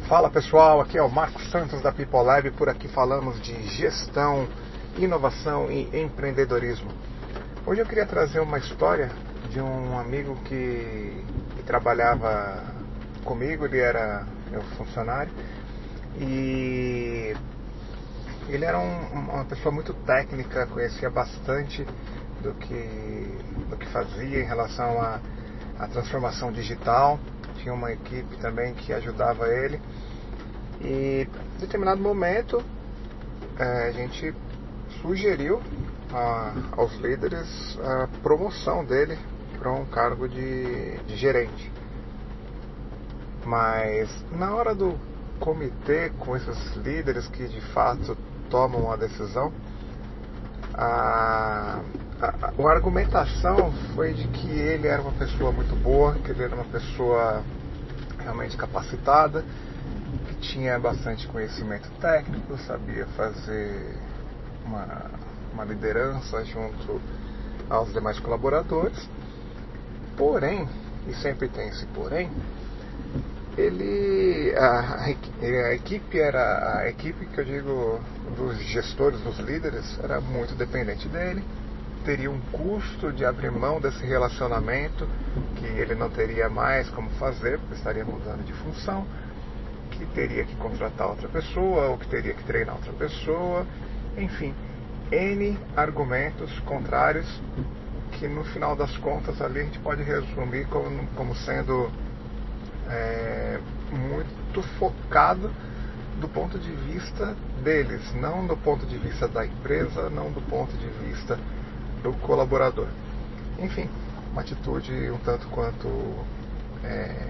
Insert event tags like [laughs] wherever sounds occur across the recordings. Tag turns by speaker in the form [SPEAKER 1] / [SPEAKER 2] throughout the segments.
[SPEAKER 1] Fala pessoal, aqui é o Marcos Santos da People Lab, por aqui falamos de gestão, inovação e empreendedorismo. Hoje eu queria trazer uma história de um amigo que, que trabalhava comigo, ele era meu funcionário e ele era um, uma pessoa muito técnica, conhecia bastante do que, do que fazia em relação à transformação digital tinha uma equipe também que ajudava ele. E em determinado momento é, a gente sugeriu a, aos líderes a promoção dele para um cargo de, de gerente. Mas na hora do comitê com esses líderes que de fato tomam a decisão, a, a, a, argumentação foi de que ele era uma pessoa muito boa, que ele era uma pessoa realmente capacitada, que tinha bastante conhecimento técnico, sabia fazer uma, uma liderança junto aos demais colaboradores. Porém, e sempre tem esse porém, ele a, a, equipe era a equipe que eu digo dos gestores, dos líderes, era muito dependente dele teria um custo de abrir mão desse relacionamento que ele não teria mais como fazer, porque estaria mudando de função, que teria que contratar outra pessoa ou que teria que treinar outra pessoa, enfim, N argumentos contrários que no final das contas ali a gente pode resumir como, como sendo é, muito focado do ponto de vista deles, não do ponto de vista da empresa, não do ponto de vista do colaborador. Enfim, uma atitude um tanto quanto é,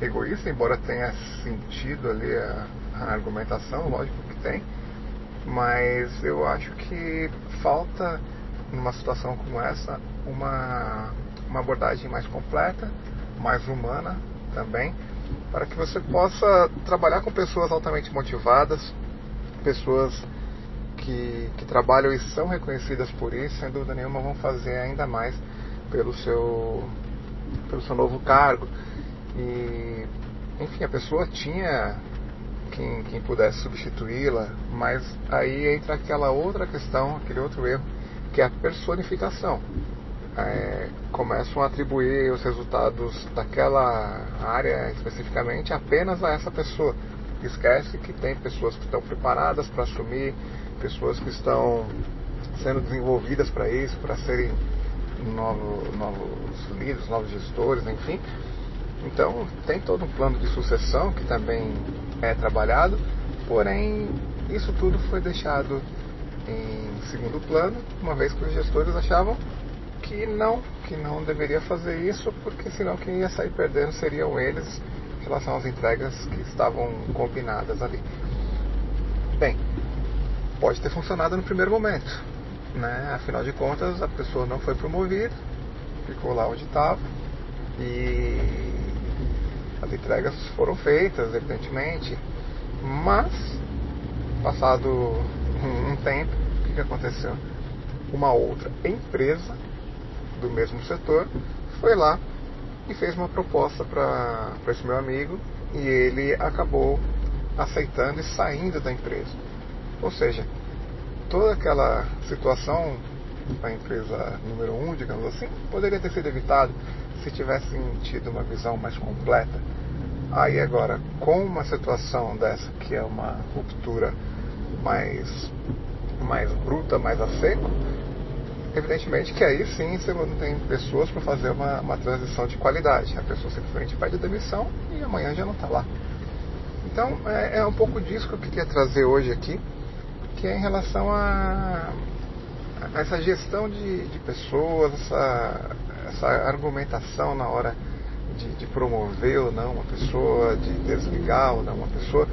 [SPEAKER 1] egoísta, embora tenha sentido ali a, a argumentação, lógico que tem, mas eu acho que falta numa situação como essa uma, uma abordagem mais completa, mais humana também, para que você possa trabalhar com pessoas altamente motivadas, pessoas que, que trabalham e são reconhecidas por isso, sem dúvida nenhuma, vão fazer ainda mais pelo seu, pelo seu novo cargo. E, enfim, a pessoa tinha quem, quem pudesse substituí-la, mas aí entra aquela outra questão, aquele outro erro, que é a personificação. É, começam a atribuir os resultados daquela área especificamente apenas a essa pessoa. Esquece que tem pessoas que estão preparadas para assumir pessoas que estão sendo desenvolvidas para isso, para serem novos, novos líderes, novos gestores, enfim. Então, tem todo um plano de sucessão que também é trabalhado, porém, isso tudo foi deixado em segundo plano, uma vez que os gestores achavam que não, que não deveria fazer isso, porque senão quem ia sair perdendo seriam eles relação às entregas que estavam combinadas ali. Bem, pode ter funcionado no primeiro momento. Né? Afinal de contas, a pessoa não foi promovida, ficou lá onde estava e as entregas foram feitas, evidentemente, mas passado um, tempo, o que, que aconteceu? Uma outra empresa do mesmo setor foi lá e fez uma proposta para esse meu amigo e ele acabou aceitando e saindo da empresa. Ou seja, toda aquela situação da empresa número um, digamos assim, poderia ter sido evitado se tivessem tido uma visão mais completa. Aí agora, com uma situação dessa que é uma ruptura mais, mais bruta, mais a seco, evidentemente que aí sim você não tem pessoas para fazer uma, uma transição de qualidade. A pessoa simplesmente pede demissão e amanhã já não está lá. Então é, é um pouco disso que eu queria trazer hoje aqui que é em relação a, a essa gestão de, de pessoas, essa, essa, argumentação na hora de, de, promover ou não uma pessoa, de desligar ou não uma pessoa.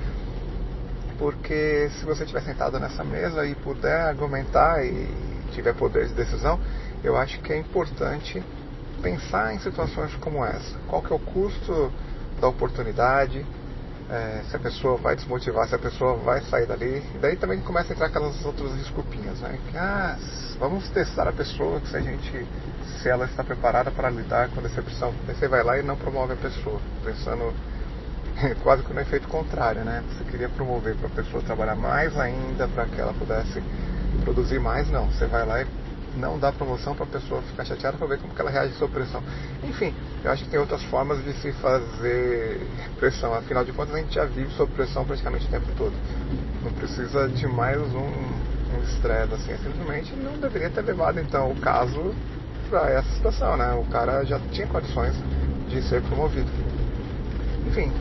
[SPEAKER 1] Porque se você estiver sentado nessa mesa e puder argumentar e tiver poder de decisão, eu acho que é importante pensar em situações como essa. Qual que é o custo da oportunidade? é, se a pessoa vai desmotivar, se a pessoa vai sair dali. E daí também começa a entrar aquelas outras desculpinhas, né? Que, ah, vamos testar a pessoa, se a gente, se ela está preparada para lidar com a decepção. Daí você vai lá e não promove a pessoa, pensando [laughs] quase que no efeito contrário, né? Você queria promover para a pessoa trabalhar mais ainda, para que ela pudesse produzir mais, não. Você vai lá e não dá promoção para a pessoa ficar chateada para ver como que ela reage à sua pressão. Enfim, eu acho que tem outras formas de se fazer pressão. Afinal de contas, a gente já vive sob pressão praticamente o tempo todo. Não precisa de mais um estresse assim. Simplesmente não deveria ter levado então o caso para essa situação, né? O cara já tinha condições de ser promovido. Enfim,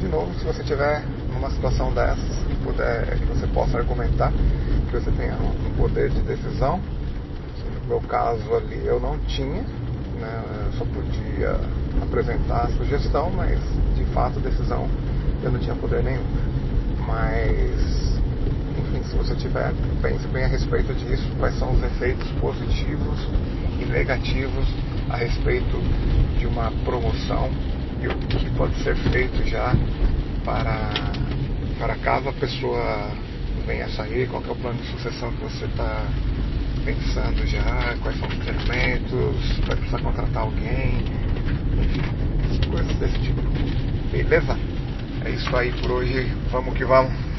[SPEAKER 1] de novo, se você tiver numa situação dessas, puder, que você possa argumentar, que você tenha um poder de decisão, no meu caso ali eu não tinha, né, eu só podia apresentar a sugestão, mas de fato a decisão eu não tinha poder nenhum. Mas, enfim, se você tiver, pense bem a respeito disso, quais são os efeitos positivos e negativos a respeito de uma promoção e o que pode ser feito já para, para caso a pessoa venha a sair, qual é o plano de sucessão que você está pensando já, quais são os treinamentos, vai precisar contratar alguém, enfim, coisas desse tipo. Beleza? É isso aí por hoje, vamos que vamos.